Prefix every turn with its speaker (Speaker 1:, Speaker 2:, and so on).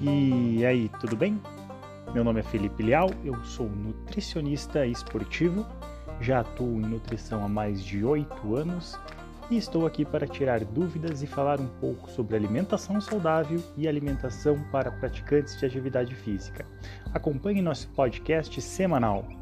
Speaker 1: E aí, tudo bem? Meu nome é Felipe Leal, eu sou nutricionista esportivo, já atuo em nutrição há mais de oito anos e estou aqui para tirar dúvidas e falar um pouco sobre alimentação saudável e alimentação para praticantes de atividade física. Acompanhe nosso podcast semanal.